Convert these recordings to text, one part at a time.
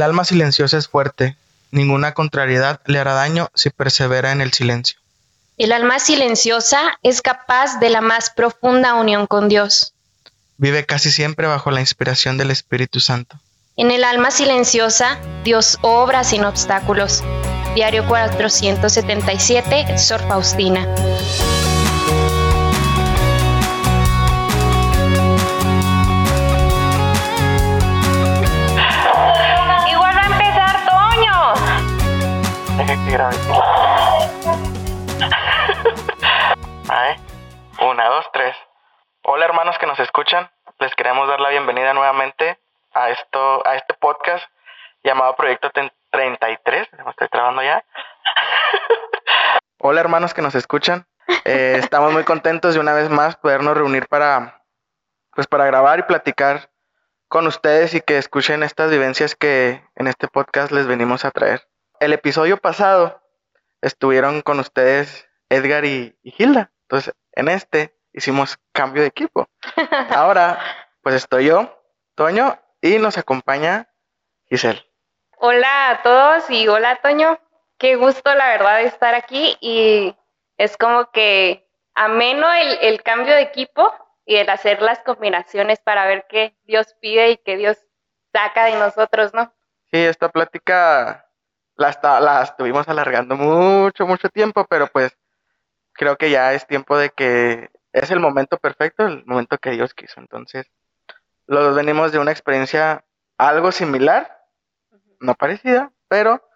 El alma silenciosa es fuerte, ninguna contrariedad le hará daño si persevera en el silencio. El alma silenciosa es capaz de la más profunda unión con Dios. Vive casi siempre bajo la inspiración del Espíritu Santo. En el alma silenciosa, Dios obra sin obstáculos. Diario 477, Sor Faustina. Ay, una, dos, tres. Hola hermanos que nos escuchan, les queremos dar la bienvenida nuevamente a esto, a este podcast llamado Proyecto 33. Me estoy trabando ya. Hola hermanos que nos escuchan. Eh, estamos muy contentos de una vez más podernos reunir para, pues para grabar y platicar con ustedes y que escuchen estas vivencias que en este podcast les venimos a traer. El episodio pasado estuvieron con ustedes Edgar y, y Hilda. Entonces, en este hicimos cambio de equipo. Ahora, pues estoy yo, Toño, y nos acompaña Giselle. Hola a todos y hola Toño. Qué gusto la verdad de estar aquí y es como que ameno el, el cambio de equipo y el hacer las combinaciones para ver qué Dios pide y qué Dios saca de nosotros, ¿no? Sí, esta plática la, está- la estuvimos alargando mucho, mucho tiempo, pero pues creo que ya es tiempo de que es el momento perfecto, el momento que Dios quiso. Entonces, los dos venimos de una experiencia algo similar, no parecida, pero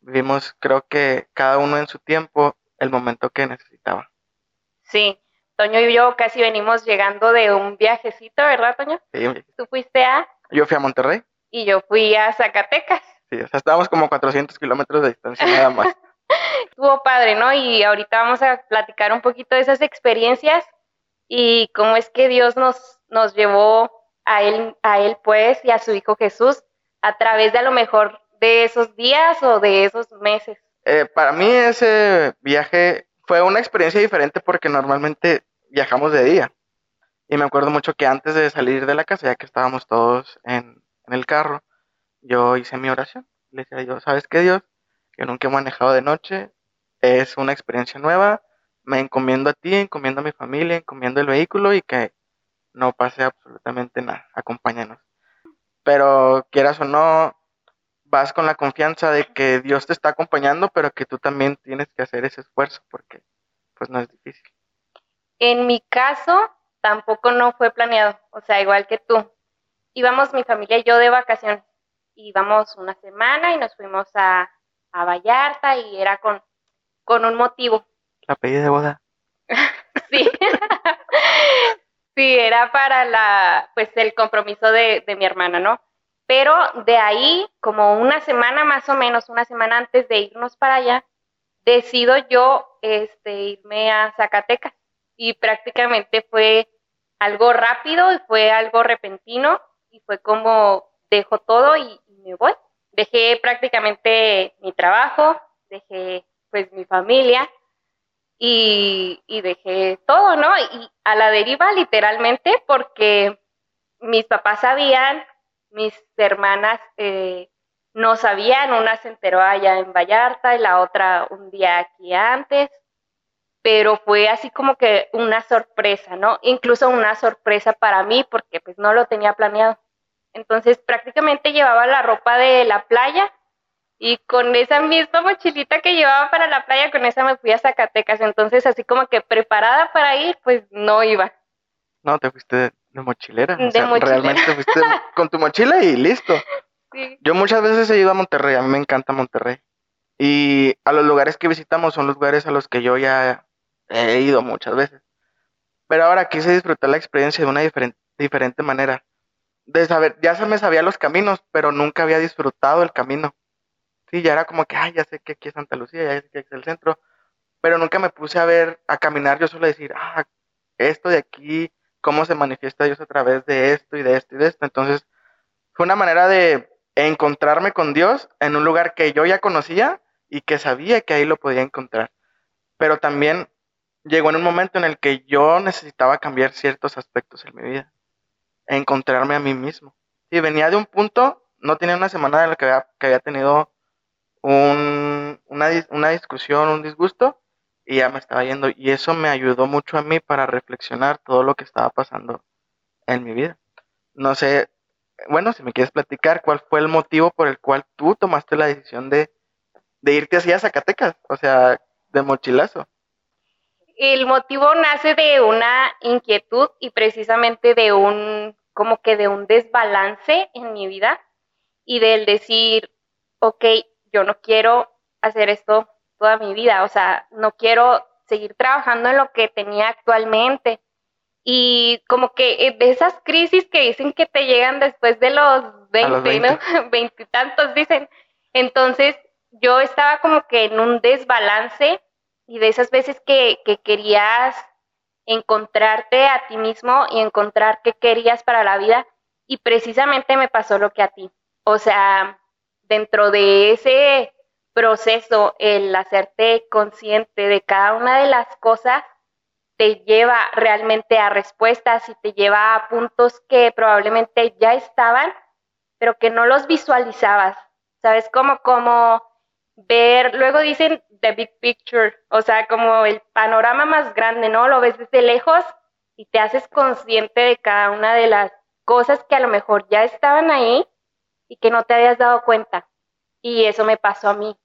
vivimos, creo que cada uno en su tiempo, el momento que necesitaba. Sí, Toño y yo casi venimos llegando de un viajecito, ¿verdad, Toño? Sí, Tú fuiste a yo fui a Monterrey, y yo fui a Zacatecas. Sí, o sea, estábamos como 400 kilómetros de distancia nada más. Estuvo padre, ¿no? Y ahorita vamos a platicar un poquito de esas experiencias y cómo es que Dios nos, nos llevó a él, a él, pues, y a su Hijo Jesús a través de a lo mejor de esos días o de esos meses. Eh, para mí ese viaje fue una experiencia diferente porque normalmente viajamos de día. Y me acuerdo mucho que antes de salir de la casa, ya que estábamos todos en, en el carro, yo hice mi oración. Le decía a Dios, ¿sabes qué, Dios? Yo nunca he manejado de noche, es una experiencia nueva, me encomiendo a ti, encomiendo a mi familia, encomiendo el vehículo y que no pase absolutamente nada, acompáñanos. Pero quieras o no, vas con la confianza de que Dios te está acompañando, pero que tú también tienes que hacer ese esfuerzo porque pues no es difícil. En mi caso, tampoco no fue planeado, o sea, igual que tú. Íbamos mi familia y yo de vacaciones. Íbamos una semana y nos fuimos a, a Vallarta y era con, con un motivo. La pedida de boda. Sí. sí, era para la, pues el compromiso de, de mi hermana, ¿no? Pero de ahí, como una semana más o menos, una semana antes de irnos para allá, decido yo este, irme a Zacatecas. Y prácticamente fue algo rápido y fue algo repentino y fue como dejo todo y, y me voy. Dejé prácticamente mi trabajo, dejé pues mi familia y, y dejé todo, ¿no? Y a la deriva literalmente porque mis papás sabían, mis hermanas eh, no sabían, una se enteró allá en Vallarta y la otra un día aquí antes, pero fue así como que una sorpresa, ¿no? Incluso una sorpresa para mí porque pues no lo tenía planeado. Entonces prácticamente llevaba la ropa de la playa y con esa misma mochilita que llevaba para la playa, con esa me fui a Zacatecas. Entonces así como que preparada para ir, pues no iba. No, te fuiste de, mochilera. De o sea, mochilera. realmente te fuiste con tu mochila y listo. Sí. Yo muchas veces he ido a Monterrey, a mí me encanta Monterrey. Y a los lugares que visitamos son lugares a los que yo ya he ido muchas veces. Pero ahora quise disfrutar la experiencia de una diferente, diferente manera. De saber, ya se me sabía los caminos, pero nunca había disfrutado el camino. Sí, ya era como que, ay, ya sé que aquí es Santa Lucía, ya sé que es el centro. Pero nunca me puse a ver, a caminar yo solo decir, ah, esto de aquí, cómo se manifiesta Dios a través de esto y de esto y de esto. Entonces, fue una manera de encontrarme con Dios en un lugar que yo ya conocía y que sabía que ahí lo podía encontrar. Pero también llegó en un momento en el que yo necesitaba cambiar ciertos aspectos en mi vida, encontrarme a mí mismo. Y venía de un punto no tenía una semana de la que había, que había tenido un, una, una discusión, un disgusto, y ya me estaba yendo. Y eso me ayudó mucho a mí para reflexionar todo lo que estaba pasando en mi vida. No sé, bueno, si me quieres platicar, ¿cuál fue el motivo por el cual tú tomaste la decisión de, de irte hacia Zacatecas? O sea, de mochilazo. El motivo nace de una inquietud y precisamente de un, como que de un desbalance en mi vida y del decir, ok, yo no quiero hacer esto toda mi vida, o sea, no quiero seguir trabajando en lo que tenía actualmente. Y como que eh, de esas crisis que dicen que te llegan después de los 20, ¿no? Veintitantos dicen. Entonces yo estaba como que en un desbalance y de esas veces que, que querías encontrarte a ti mismo y encontrar qué querías para la vida y precisamente me pasó lo que a ti. O sea, dentro de ese proceso, el hacerte consciente de cada una de las cosas te lleva realmente a respuestas y te lleva a puntos que probablemente ya estaban, pero que no los visualizabas. ¿Sabes? Como, como ver, luego dicen the big picture, o sea, como el panorama más grande, ¿no? Lo ves desde lejos y te haces consciente de cada una de las cosas que a lo mejor ya estaban ahí y que no te habías dado cuenta. Y eso me pasó a mí.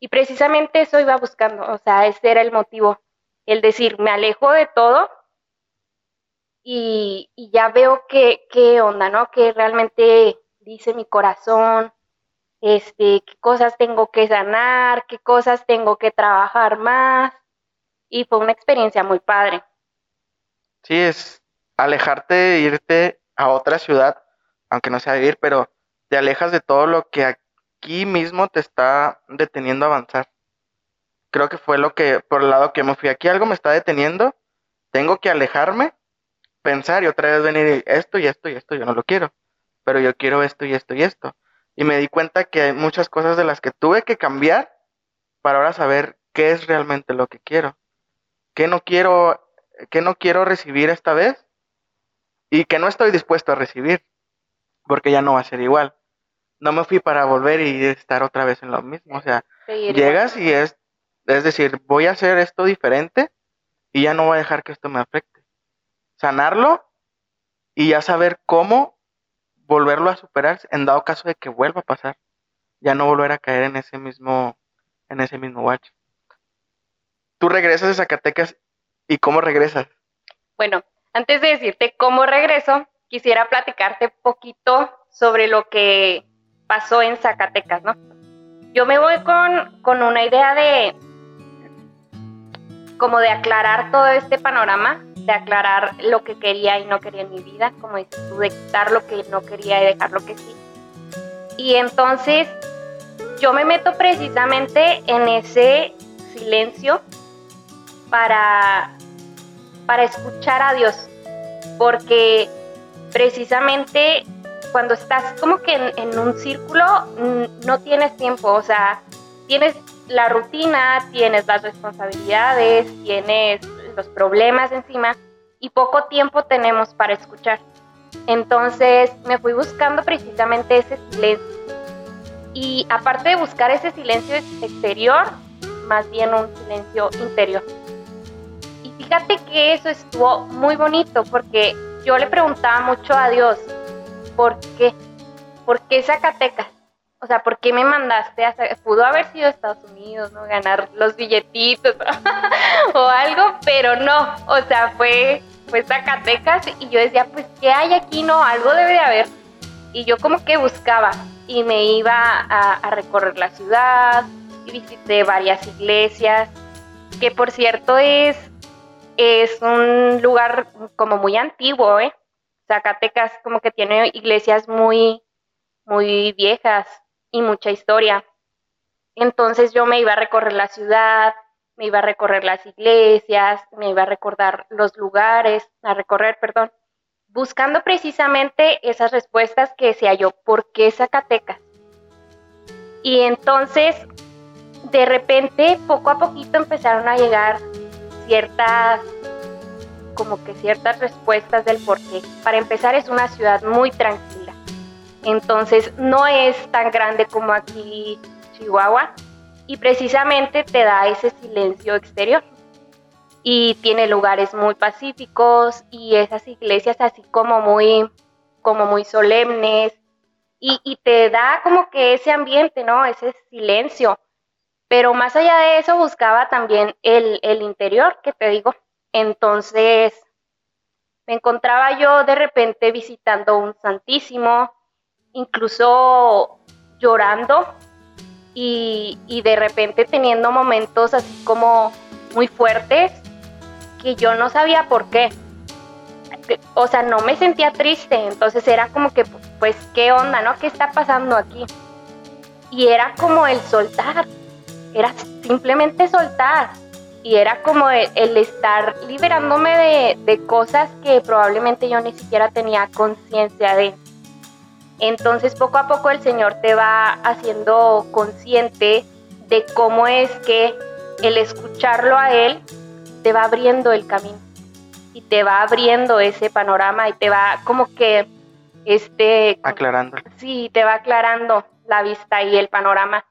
Y precisamente eso iba buscando, o sea, ese era el motivo, el decir, me alejo de todo y, ya veo qué, qué onda, ¿no? Que realmente dice mi corazón, este, qué cosas tengo que sanar, qué cosas tengo que trabajar más. Y fue una experiencia muy padre. Sí, es alejarte, irte a otra ciudad, aunque no sea vivir, pero te alejas de todo lo que aquí mismo te está deteniendo a avanzar. Creo que fue lo que, por el lado que me fui aquí, algo me está deteniendo, tengo que alejarme, pensar y otra vez venir esto y esto y esto, yo no lo quiero, pero yo quiero esto y esto y esto y me di cuenta que hay muchas cosas de las que tuve que cambiar para ahora saber qué es realmente lo que quiero, qué no quiero, qué no quiero recibir esta vez y que no estoy dispuesto a recibir, porque ya no va a ser igual. No me fui para volver y estar otra vez en lo mismo, o sea, llegas y es, es decir, voy a hacer esto diferente y ya no voy a dejar que esto me afecte. Sanarlo y ya saber cómo volverlo a superar en dado caso de que vuelva a pasar. Ya no volver a caer en ese mismo, en ese mismo bache. Tú regresas de Zacatecas y cómo regresas. Bueno, antes de decirte cómo regreso, quisiera platicarte poquito sobre lo que pasó en Zacatecas, ¿no? Yo me voy con, con una idea de como de aclarar todo este panorama de aclarar lo que quería y no quería en mi vida, como dices tú, de quitar lo que no quería y dejar lo que sí. Y entonces yo me meto precisamente en ese silencio para, para escuchar a Dios, porque precisamente cuando estás como que en, en un círculo no tienes tiempo, o sea, tienes la rutina, tienes las responsabilidades, tienes los problemas encima y poco tiempo tenemos para escuchar. Entonces me fui buscando precisamente ese silencio. Y aparte de buscar ese silencio exterior, más bien un silencio interior. Y fíjate que eso estuvo muy bonito porque yo le preguntaba mucho a Dios, ¿por qué? ¿Por qué Zacatecas? O sea, ¿por qué me mandaste a... Pudo haber sido Estados Unidos, ¿no? Ganar los billetitos o algo, pero no. O sea, fue, fue Zacatecas y yo decía, pues, ¿qué hay aquí? No, algo debe de haber. Y yo como que buscaba y me iba a, a recorrer la ciudad y visité varias iglesias, que por cierto es, es un lugar como muy antiguo, ¿eh? Zacatecas como que tiene iglesias muy, muy viejas, y mucha historia. Entonces yo me iba a recorrer la ciudad, me iba a recorrer las iglesias, me iba a recordar los lugares, a recorrer, perdón, buscando precisamente esas respuestas que decía yo, ¿por qué Zacatecas? Y entonces, de repente, poco a poquito empezaron a llegar ciertas, como que ciertas respuestas del por qué. Para empezar, es una ciudad muy tranquila Entonces no es tan grande como aquí Chihuahua y precisamente te da ese silencio exterior. Y tiene lugares muy pacíficos y esas iglesias así como muy, como muy solemnes y, te da como que ese ambiente, ¿no? Ese silencio. Pero más allá de eso buscaba también el, el interior, que te digo. Entonces me encontraba yo de repente visitando un santísimo, incluso llorando y, de repente teniendo momentos así como muy fuertes que yo no sabía por qué. O sea, no me sentía triste, entonces era como que, pues, ¿qué onda, no? ¿Qué está pasando aquí? Y era como el soltar, era simplemente soltar. Y era como el, estar liberándome de, de cosas que probablemente yo ni siquiera tenía conciencia de. Entonces poco a poco el Señor te va haciendo consciente de cómo es que el escucharlo a Él te va abriendo el camino y te va abriendo ese panorama y te va como que este aclarando. Sí, te va aclarando la vista y el panorama.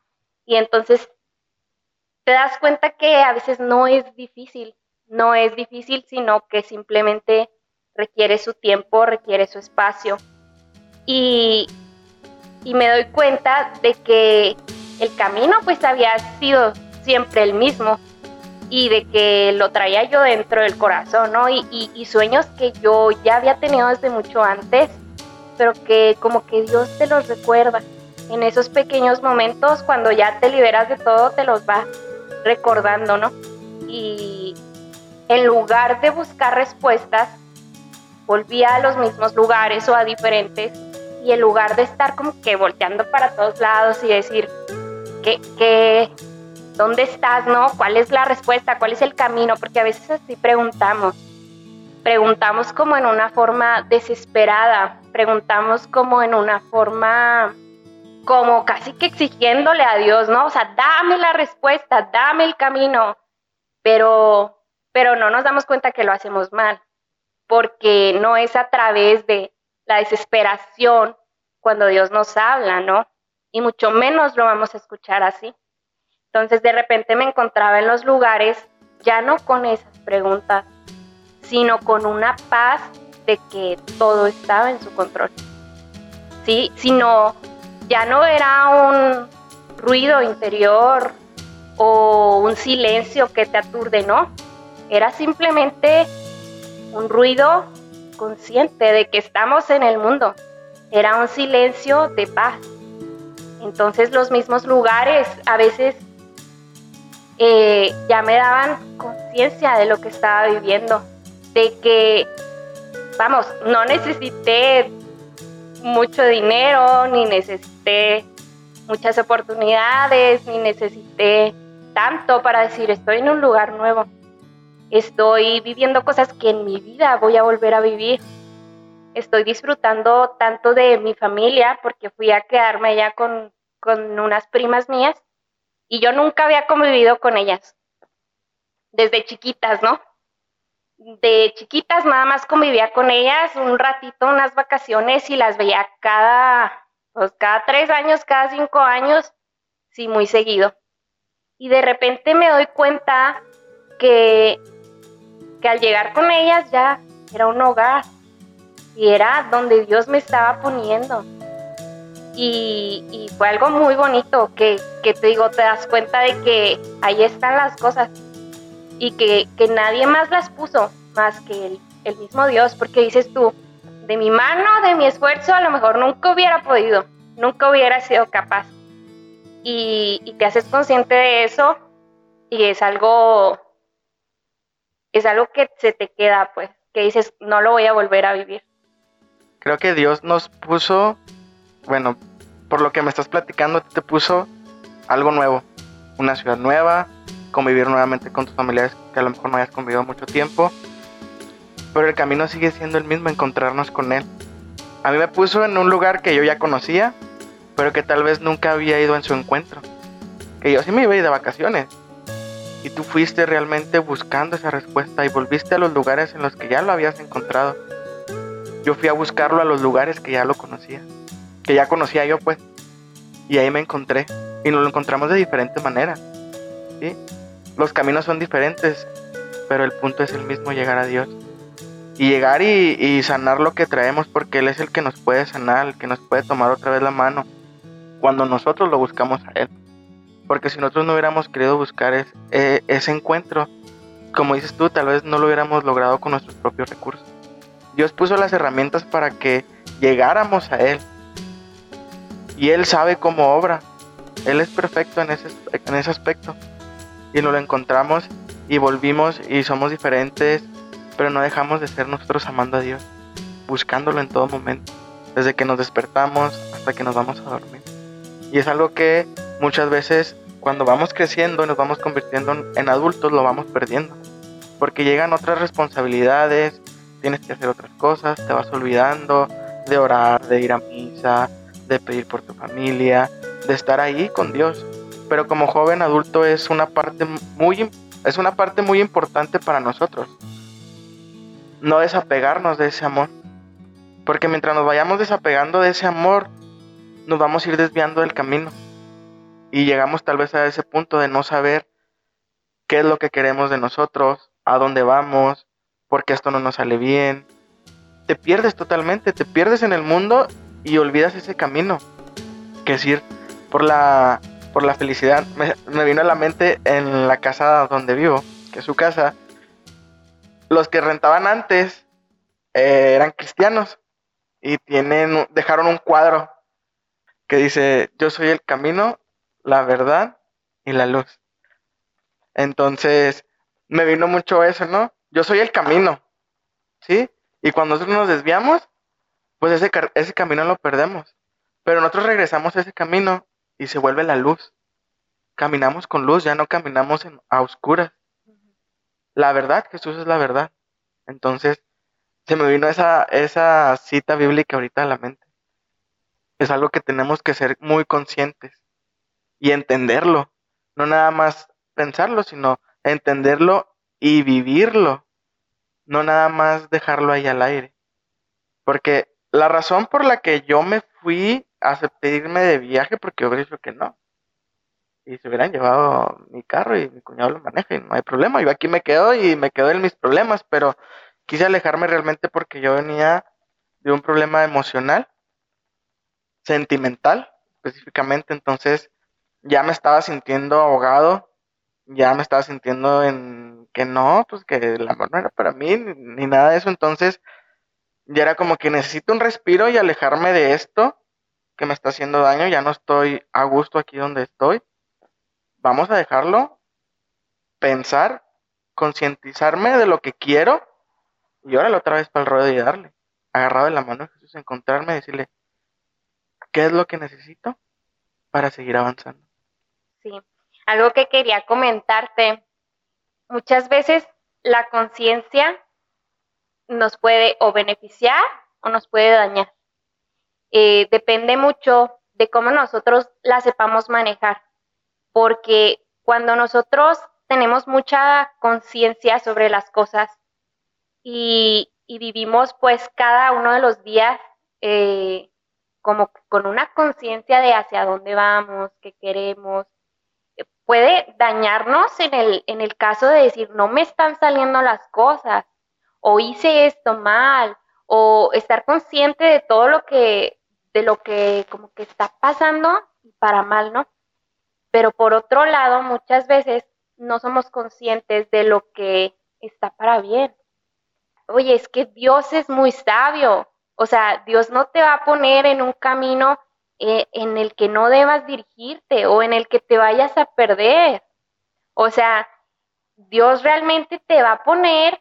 Y entonces te das cuenta que a veces no es difícil, no es difícil, sino que simplemente requiere su tiempo, requiere su espacio y, me doy cuenta de que el camino pues había sido siempre el mismo y de que lo traía yo dentro del corazón, ¿no? Y, y, sueños que yo ya había tenido desde mucho antes, pero que como que Dios te los recuerda. En esos pequeños momentos, cuando ya te liberas de todo, te los va recordando, ¿no? Y en lugar de buscar respuestas, volvía a los mismos lugares o a diferentes y en lugar de estar como que volteando para todos lados y decir, ¿qué, dónde estás, no? ¿Cuál es la respuesta? ¿Cuál es el camino? Porque a veces así preguntamos. Preguntamos como en una forma desesperada, preguntamos como en una forma como casi que exigiéndole a Dios, ¿no? O sea, dame la respuesta, dame el camino, pero, pero no nos damos cuenta que lo hacemos mal, porque no es a través de la desesperación cuando Dios nos habla, ¿no? Y mucho menos lo vamos a escuchar así. Entonces de repente me encontraba en los lugares ya no con esas preguntas, sino con una paz de que todo estaba en su control. Sí, sino ya no era un ruido interior o un silencio que te aturde, no. Era simplemente un ruido consciente de que estamos en el mundo. Era un silencio de paz. Entonces los mismos lugares a veces eh, ya me daban conciencia de lo que estaba viviendo, de que, vamos, no necesité mucho dinero, ni necesité muchas oportunidades, ni necesité tanto para decir estoy en un lugar nuevo Estoy viviendo cosas que en mi vida voy a volver a vivir. Estoy disfrutando tanto de mi familia porque fui a quedarme allá con, con unas primas mías y yo nunca había convivido con ellas. Desde chiquitas, ¿no? De chiquitas nada más convivía con ellas un ratito, unas vacaciones y las veía cada, pues cada tres años, cada cinco años, sí, muy seguido. Y de repente me doy cuenta que que al llegar con ellas ya era un hogar y era donde Dios me estaba poniendo. Y, fue algo muy bonito que, te digo, te das cuenta de que ahí están las cosas y que, nadie más las puso más que el, mismo Dios, porque dices tú, de mi mano, de mi esfuerzo, a lo mejor nunca hubiera podido, nunca hubiera sido capaz. Y te haces consciente de eso y es algo es algo que se te queda, pues, que dices, no lo voy a volver a vivir. Creo que Dios nos puso, bueno, por lo que me estás platicando, te puso algo nuevo, una ciudad nueva, convivir nuevamente con tus familiares que a lo mejor no hayas convivido mucho tiempo, pero el camino sigue siendo el mismo, encontrarnos con Él. A mí me puso en un lugar que yo ya conocía, pero que tal vez nunca había ido en su encuentro. Que yo sí me iba a ir de vacaciones, y tú fuiste realmente buscando esa respuesta y volviste a los lugares en los que ya lo habías encontrado. Yo fui a buscarlo a los lugares que ya lo conocía. que ya conocía yo, pues. Y ahí me encontré. Y nos lo encontramos de diferente manera. ¿sí? Los caminos son diferentes, pero el punto es el mismo, llegar a Dios. Y llegar y, y sanar lo que traemos, porque Él es el que nos puede sanar, el que nos puede tomar otra vez la mano, cuando nosotros lo buscamos a Él. Porque si nosotros no hubiéramos querido buscar es- eh, ese encuentro, como dices tú, tal vez no lo hubiéramos logrado con nuestros propios recursos. Dios puso las herramientas para que llegáramos a Él. Y Él sabe cómo obra. Él es perfecto en ese, en ese aspecto. Y nos lo encontramos y volvimos y somos diferentes, pero no dejamos de ser nosotros amando a Dios, buscándolo en todo momento, desde que nos despertamos hasta que nos vamos a dormir. Y es algo que muchas veces cuando vamos creciendo y nos vamos convirtiendo en- adultos lo vamos perdiendo. Porque llegan otras responsabilidades, tienes que hacer otras cosas, te vas olvidando de orar, de ir a misa, de pedir por tu familia, de estar ahí con Dios. Pero como joven adulto es una parte muy es una parte muy importante para nosotros. No desapegarnos de ese amor. Porque mientras nos vayamos desapegando de ese amor, nos vamos a ir desviando del camino. Y llegamos tal vez a ese punto de no saber qué es lo que queremos de nosotros, a dónde vamos, por qué esto no nos sale bien. Te pierdes totalmente, te pierdes en el mundo y olvidas ese camino. Que es ir por la, por la felicidad. Me, vino a la mente en la casa donde vivo, que es su casa. Los que rentaban antes eh, eran cristianos y tienen, dejaron un cuadro que dice, yo soy el camino, la verdad y la luz. Entonces, me vino mucho eso, ¿no? Yo soy el camino, ¿sí? Y cuando nosotros nos desviamos, pues ese, ese camino lo perdemos. Pero nosotros regresamos a ese camino y se vuelve la luz. Caminamos con luz, ya no caminamos en, a oscuras. La verdad, Jesús es la verdad. Entonces, se me vino esa, esa cita bíblica ahorita a la mente. Es algo que tenemos que ser muy conscientes y entenderlo. No nada más pensarlo, sino entenderlo y vivirlo. No nada más dejarlo ahí al aire. Porque la razón por la que yo me fui, acepté irme de viaje, porque hubiera dicho que no. Y se hubieran llevado mi carro y mi cuñado lo maneja y no hay problema. Yo aquí me quedo y me quedo en mis problemas, pero quise alejarme realmente porque yo venía de un problema emocional, sentimental específicamente, entonces ya me estaba sintiendo ahogado, ya me estaba sintiendo en que no, pues que el amor no era para mí ni, nada de eso, entonces ya era como que necesito un respiro y alejarme de esto que me está haciendo daño, ya no estoy a gusto aquí donde estoy. Vamos a dejarlo, pensar, concientizarme de lo que quiero y órale otra vez para el ruedo y darle, agarrado de la mano de Jesús, encontrarme y decirle, ¿qué es lo que necesito para seguir avanzando? Sí, algo que quería comentarte. Muchas veces la conciencia nos puede o beneficiar o nos puede dañar. Eh, depende mucho de cómo nosotros la sepamos manejar, porque cuando nosotros tenemos mucha conciencia sobre las cosas y, vivimos pues cada uno de los días eh, como con una conciencia de hacia dónde vamos, qué queremos, puede dañarnos en el, en el caso de decir, no me están saliendo las cosas, o hice esto mal, o estar consciente de todo lo que, de lo que como que está pasando para mal, ¿no? Pero por otro lado, muchas veces no somos conscientes de lo que está para bien. Oye, es que Dios es muy sabio. O sea, Dios no te va a poner en un camino eh, en el que no debas dirigirte o en el que te vayas a perder. O sea, Dios realmente te va a poner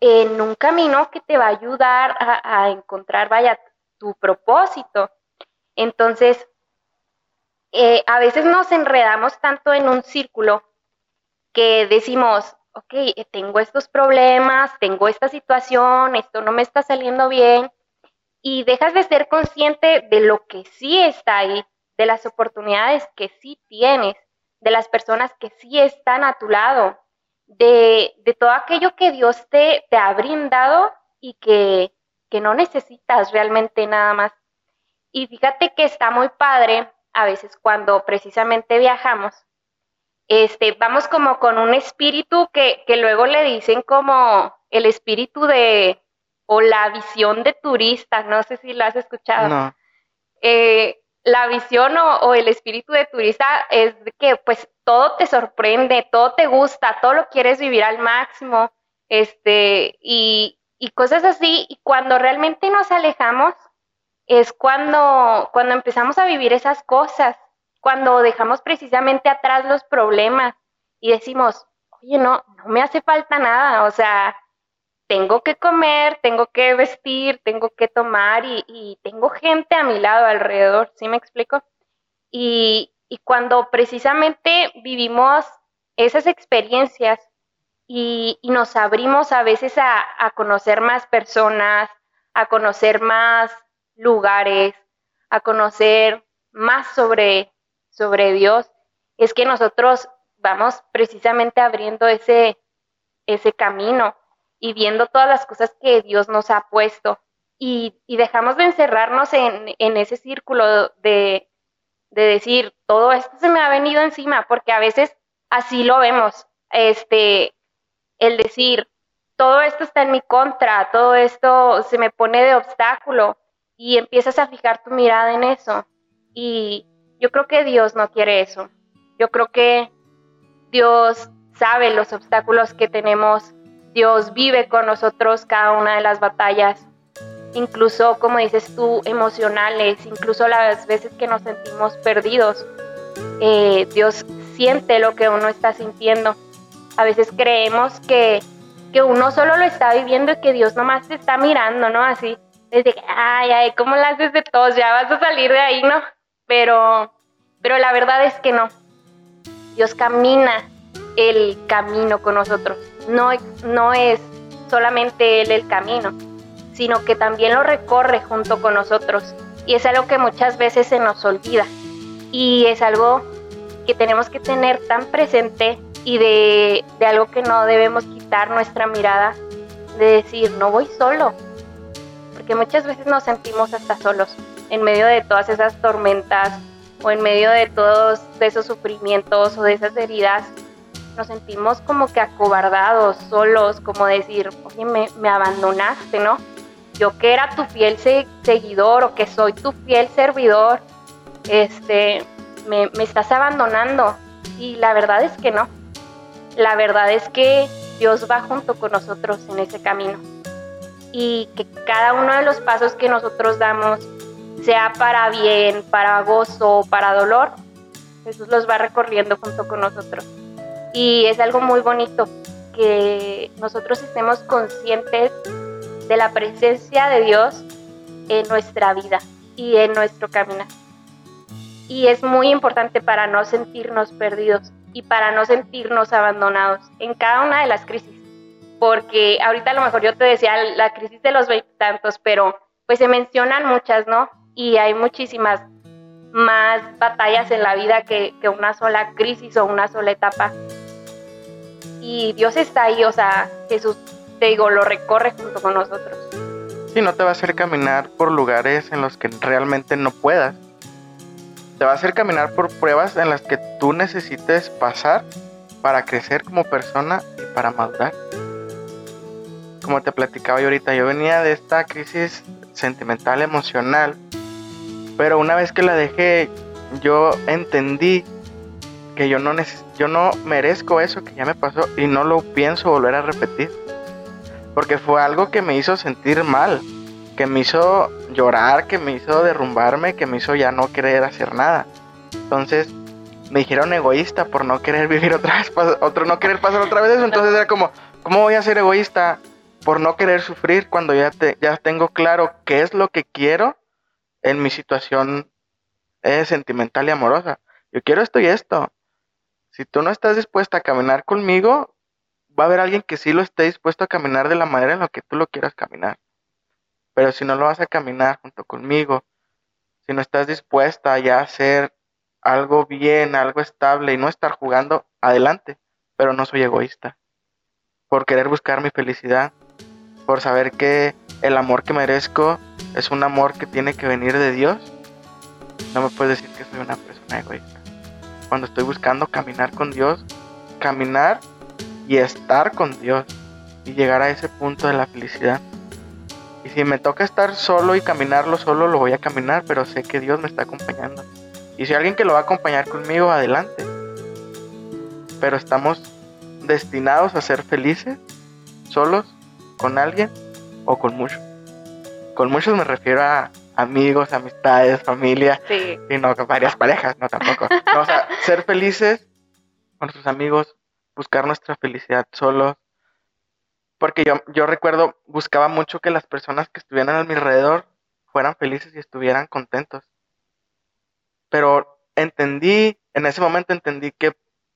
en un camino que te va a ayudar a, encontrar, vaya, tu propósito. Entonces, eh, a veces nos enredamos tanto en un círculo que decimos, ok, tengo estos problemas, tengo esta situación, esto no me está saliendo bien, y dejas de ser consciente de lo que sí está ahí, de las oportunidades que sí tienes, de las personas que sí están a tu lado, de, de todo aquello que Dios te, te ha brindado y que, que no necesitas realmente nada más. Y fíjate que está muy padre a veces cuando precisamente viajamos, este, vamos como con un espíritu que, que luego le dicen como el espíritu de, o la visión de turista, no sé si lo has escuchado. No. Eh, la visión o, o, el espíritu de turista es que pues todo te sorprende, todo te gusta, todo lo quieres vivir al máximo, este, y, y cosas así, y cuando realmente nos alejamos es cuando, cuando empezamos a vivir esas cosas, cuando dejamos precisamente atrás los problemas y decimos, oye, no, no me hace falta nada, o sea, tengo que comer, tengo que vestir, tengo que tomar y, tengo gente a mi lado alrededor, ¿sí me explico? Y, cuando precisamente vivimos esas experiencias y, y nos abrimos a veces a, a, conocer más personas, a conocer más lugares, a conocer más sobre, sobre Dios, es que nosotros vamos precisamente abriendo ese, ese camino y viendo todas las cosas que Dios nos ha puesto. Y, dejamos de encerrarnos en, en ese círculo de, de, decir, todo esto se me ha venido encima, porque a veces así lo vemos, este, el decir, todo esto está en mi contra, todo esto se me pone de obstáculo y empiezas a fijar tu mirada en eso. Y yo creo que Dios no quiere eso. Yo creo que Dios sabe los obstáculos que tenemos Dios vive con nosotros cada una de las batallas, incluso, como dices tú, emocionales, incluso las veces que nos sentimos perdidos. Eh, Dios siente lo que uno está sintiendo. A veces creemos que, que uno solo lo está viviendo y que Dios nomás te está mirando, ¿no? Así, desde que, ay, ay, ¿cómo la haces de todos? Ya vas a salir de ahí, ¿no? Pero, pero la verdad es que no. Dios camina el camino con nosotros no, no es solamente Él el camino, sino que también lo recorre junto con nosotros. Y es algo que muchas veces se nos olvida. Y es algo que tenemos que tener tan presente y de, de algo que no debemos quitar nuestra mirada, de decir, no voy solo. Porque muchas veces nos sentimos hasta solos, en medio de todas esas tormentas o en medio de todos esos sufrimientos o de esas heridas nos sentimos como que acobardados, solos, como decir, oye, me, abandonaste, ¿no? Yo que era tu fiel seguidor o que soy tu fiel servidor, este, me, me estás abandonando. Y la verdad es que no. La verdad es que Dios va junto con nosotros en ese camino. Y que cada uno de los pasos que nosotros damos, sea para bien, para gozo, para dolor, Jesús los va recorriendo junto con nosotros. Y es algo muy bonito que nosotros estemos conscientes de la presencia de Dios en nuestra vida y en nuestro caminar. Y es muy importante para no sentirnos perdidos y para no sentirnos abandonados en cada una de las crisis. Porque ahorita a lo mejor yo te decía la crisis de los veintitantos, pero pues se mencionan muchas, ¿no? Y hay muchísimas más batallas en la vida que una sola crisis o una sola etapa y Dios está ahí, o sea, Jesús, te digo, lo recorre junto con nosotros. Sí, no te va a hacer caminar por lugares en los que realmente no puedas. Te va a hacer caminar por pruebas en las que tú necesites pasar para crecer como persona y para madurar. Como te platicaba yo ahorita, yo venía de esta crisis sentimental, emocional, pero una vez que la dejé, yo entendí que yo no, yo no merezco eso que ya me pasó y no lo pienso volver a repetir. Porque fue algo que me hizo sentir mal, que me hizo llorar, que me hizo derrumbarme, que me hizo ya no querer hacer nada. Entonces me dijeron egoísta por no querer vivir otra vez, no querer pasar otra vez eso. Entonces era como, ¿cómo voy a ser egoísta por no querer sufrir cuando ya, te, ya tengo claro qué es lo que quiero en mi situación eh, sentimental y amorosa? Yo quiero esto y esto. Si tú no estás dispuesta a caminar conmigo, va a haber alguien que sí lo esté dispuesto a caminar de la manera en la que tú lo quieras caminar. Pero si no lo vas a caminar junto conmigo, si no estás dispuesta ya a hacer algo bien, algo estable y no estar jugando, adelante. Pero no soy egoísta. Por querer buscar mi felicidad, por saber que el amor que merezco es un amor que tiene que venir de Dios no me puedes decir que soy una persona egoísta. Cuando estoy buscando caminar con Dios, caminar y estar con Dios y llegar a ese punto de la felicidad. Y si me toca estar solo y caminarlo solo, lo voy a caminar, pero sé que Dios me está acompañando. Y si alguien que lo va a acompañar conmigo, adelante. Pero estamos destinados a ser felices, solos, con alguien o con muchos. Con muchos me refiero a amigos, amistades, familia, Sí. y no varias parejas, no tampoco. No, o sea, ser felices con nuestros amigos, buscar nuestra felicidad solos. Porque yo, yo recuerdo, buscaba mucho que las personas que estuvieran a mi alrededor fueran felices y estuvieran contentos. Pero entendí, en ese momento entendí que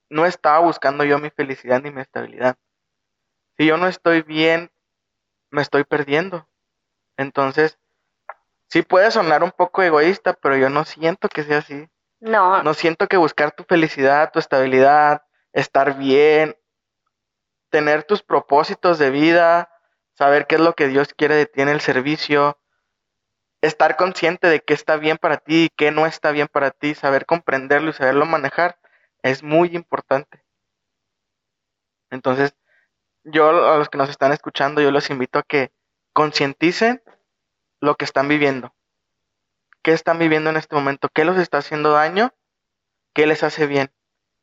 no estaba buscando yo mi felicidad ni mi estabilidad. Si yo no estoy bien, me estoy perdiendo. Entonces, sí puede sonar un poco egoísta, pero yo no siento que sea así. No, No siento que buscar tu felicidad, tu estabilidad, estar bien, tener tus propósitos de vida, saber qué es lo que Dios quiere de ti en el servicio, estar consciente de qué está bien para ti y qué no está bien para ti, saber comprenderlo y saberlo manejar, es muy importante. Entonces, yo a los que nos están escuchando, yo los invito a que concienticen lo que están viviendo. ¿Qué están viviendo en este momento? ¿Qué los está haciendo daño? ¿Qué les hace bien?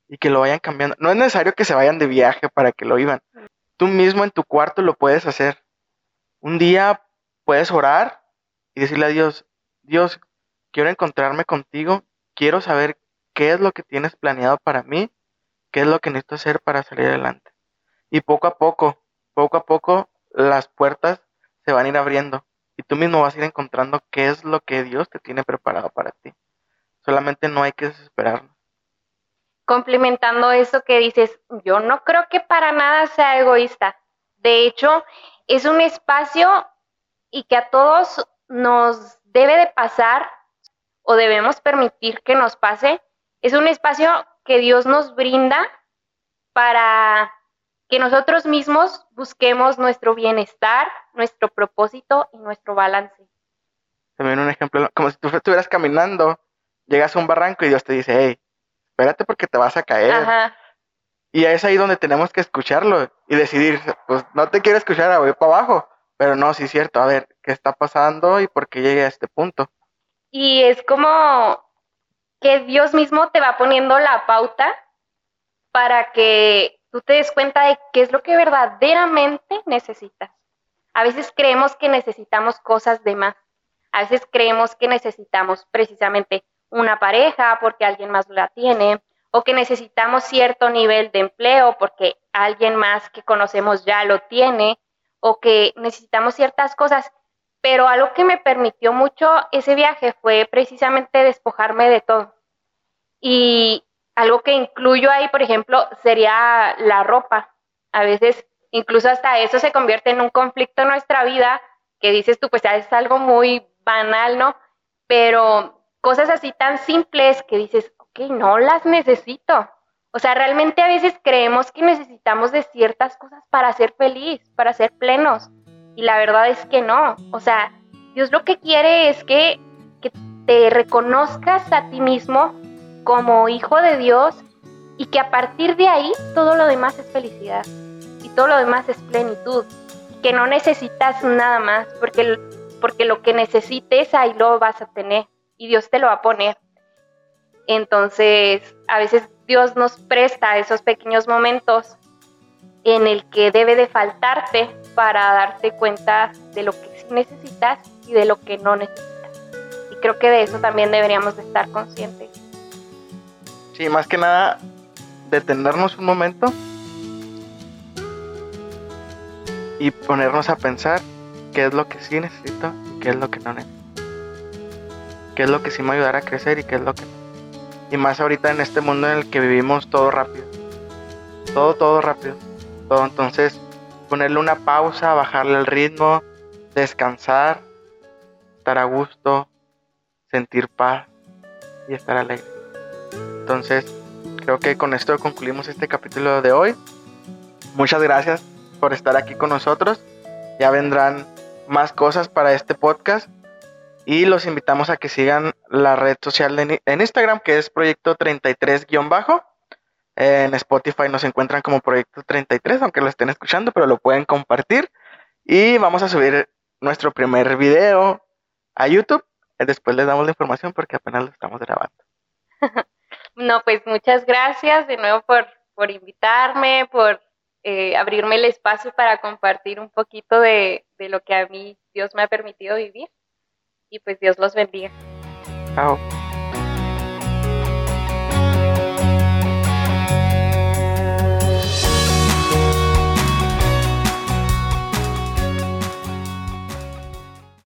Y que lo vayan cambiando. No es necesario que se vayan de viaje para que lo vivan. Tú mismo en tu cuarto lo puedes hacer. Un día puedes orar y decirle a Dios, Dios, quiero encontrarme contigo, quiero saber qué es lo que tienes planeado para mí, qué es lo que necesito hacer para salir adelante. Y poco a poco, poco a poco, las puertas se van a ir abriendo y tú mismo vas a ir encontrando qué es lo que Dios te tiene preparado para ti. Solamente no hay que desesperarnos. complementando eso que dices, yo no creo que para nada sea egoísta. De hecho, es un espacio y que a todos nos debe de pasar o debemos permitir que nos pase. Es un espacio que Dios nos brinda para que nosotros mismos busquemos nuestro bienestar, nuestro propósito y nuestro balance. También un ejemplo, como si tú estuvieras caminando, llegas a un barranco y Dios te dice, hey, espérate porque te vas a caer. Ajá. Y es ahí donde tenemos que escucharlo y decidir, pues no te quiero escuchar, voy para abajo. Pero no, sí es cierto, a ver, ¿qué está pasando y por qué llegué a este punto? Y es como que Dios mismo te va poniendo la pauta para que tú te des cuenta de qué es lo que verdaderamente necesitas. A veces creemos que necesitamos cosas de más. A veces creemos que necesitamos precisamente una pareja porque alguien más la tiene, o que necesitamos cierto nivel de empleo porque alguien más que conocemos ya lo tiene, o que necesitamos ciertas cosas. Pero algo que me permitió mucho ese viaje fue precisamente despojarme de todo. Y algo que incluyo ahí, por ejemplo, sería la ropa. A veces incluso hasta eso se convierte en un conflicto en nuestra vida, que dices tú, pues es algo muy banal, ¿no? Pero cosas así tan simples que dices, ok, no las necesito. O sea, realmente a veces creemos que necesitamos de ciertas cosas para ser feliz, para ser plenos. Y la verdad es que no. O sea, Dios lo que quiere es que, que te reconozcas a ti mismo como hijo de Dios y que a partir de ahí todo lo demás es felicidad y todo lo demás es plenitud. Que no necesitas nada más porque, porque lo que necesites ahí lo vas a tener y Dios te lo va a poner. Entonces, a veces Dios nos presta esos pequeños momentos en el que debe de faltarte para darte cuenta de lo que necesitas y de lo que no necesitas. Y creo que de eso también deberíamos de estar conscientes. Sí, más que nada, detenernos un momento y ponernos a pensar qué es lo que sí necesito y qué es lo que no necesito. Qué es lo que sí me ayudará a crecer y qué es lo que no. Y más ahorita en este mundo en el que vivimos todo rápido. Todo, todo rápido. Todo. Entonces, ponerle una pausa, bajarle el ritmo, descansar, estar a gusto, sentir paz y estar alegre. Entonces, creo que con esto concluimos este capítulo de hoy. Muchas gracias por estar aquí con nosotros. Ya vendrán más cosas para este podcast y los invitamos a que sigan la red social en Instagram, que es Proyecto 33-bajo. En Spotify nos encuentran como Proyecto 33, aunque lo estén escuchando, pero lo pueden compartir. Y vamos a subir nuestro primer video a YouTube. Después les damos la información porque apenas lo estamos grabando. no, pues muchas gracias de nuevo por, por invitarme, por eh, abrirme el espacio para compartir un poquito de, de lo que a mí Dios me ha permitido vivir. Y pues Dios los bendiga. Chao.